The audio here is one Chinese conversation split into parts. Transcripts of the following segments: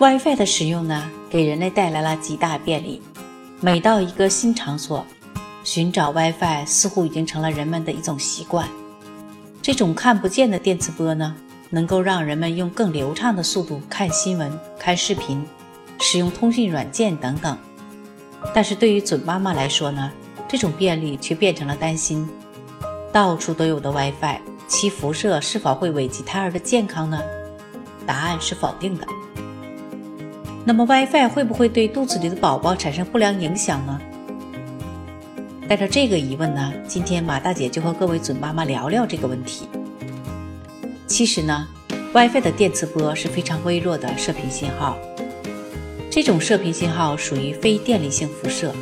WiFi 的使用呢，给人类带来了极大便利。每到一个新场所，寻找 WiFi 似乎已经成了人们的一种习惯。这种看不见的电磁波呢，能够让人们用更流畅的速度看新闻、看视频、使用通讯软件等等。但是对于准妈妈来说呢，这种便利却变成了担心：到处都有的 WiFi，其辐射是否会危及胎儿的健康呢？答案是否定的。那么 WiFi 会不会对肚子里的宝宝产生不良影响呢？带着这个疑问呢，今天马大姐就和各位准妈妈聊聊这个问题。其实呢，WiFi 的电磁波是非常微弱的射频信号，这种射频信号属于非电离性辐射，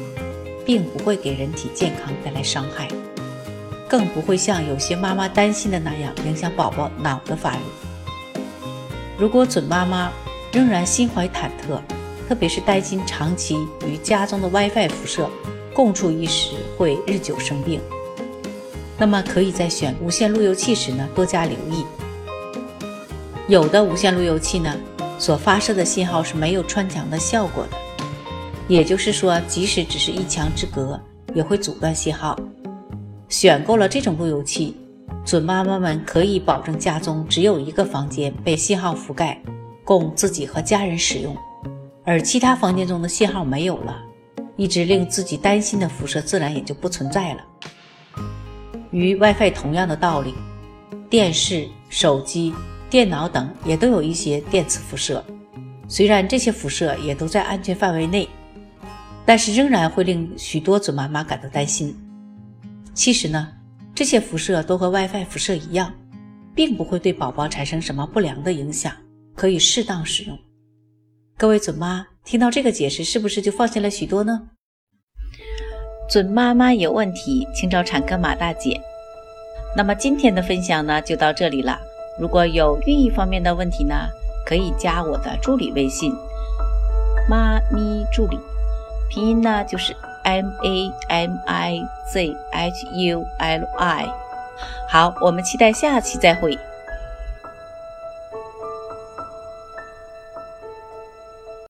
并不会给人体健康带来伤害，更不会像有些妈妈担心的那样影响宝宝脑的发育。如果准妈妈，仍然心怀忐忑，特别是担心长期与家中的 WiFi 辐射共处一室会日久生病。那么，可以在选无线路由器时呢多加留意。有的无线路由器呢所发射的信号是没有穿墙的效果的，也就是说，即使只是一墙之隔，也会阻断信号。选购了这种路由器，准妈妈们可以保证家中只有一个房间被信号覆盖。供自己和家人使用，而其他房间中的信号没有了，一直令自己担心的辐射自然也就不存在了。与 WiFi 同样的道理，电视、手机、电脑等也都有一些电磁辐射，虽然这些辐射也都在安全范围内，但是仍然会令许多准妈妈感到担心。其实呢，这些辐射都和 WiFi 辐射一样，并不会对宝宝产生什么不良的影响。可以适当使用。各位准妈听到这个解释，是不是就放心了许多呢？准妈妈有问题，请找产科马大姐。那么今天的分享呢，就到这里了。如果有孕育方面的问题呢，可以加我的助理微信“妈咪助理”，拼音呢就是 M A M I Z H U L I。好，我们期待下期再会。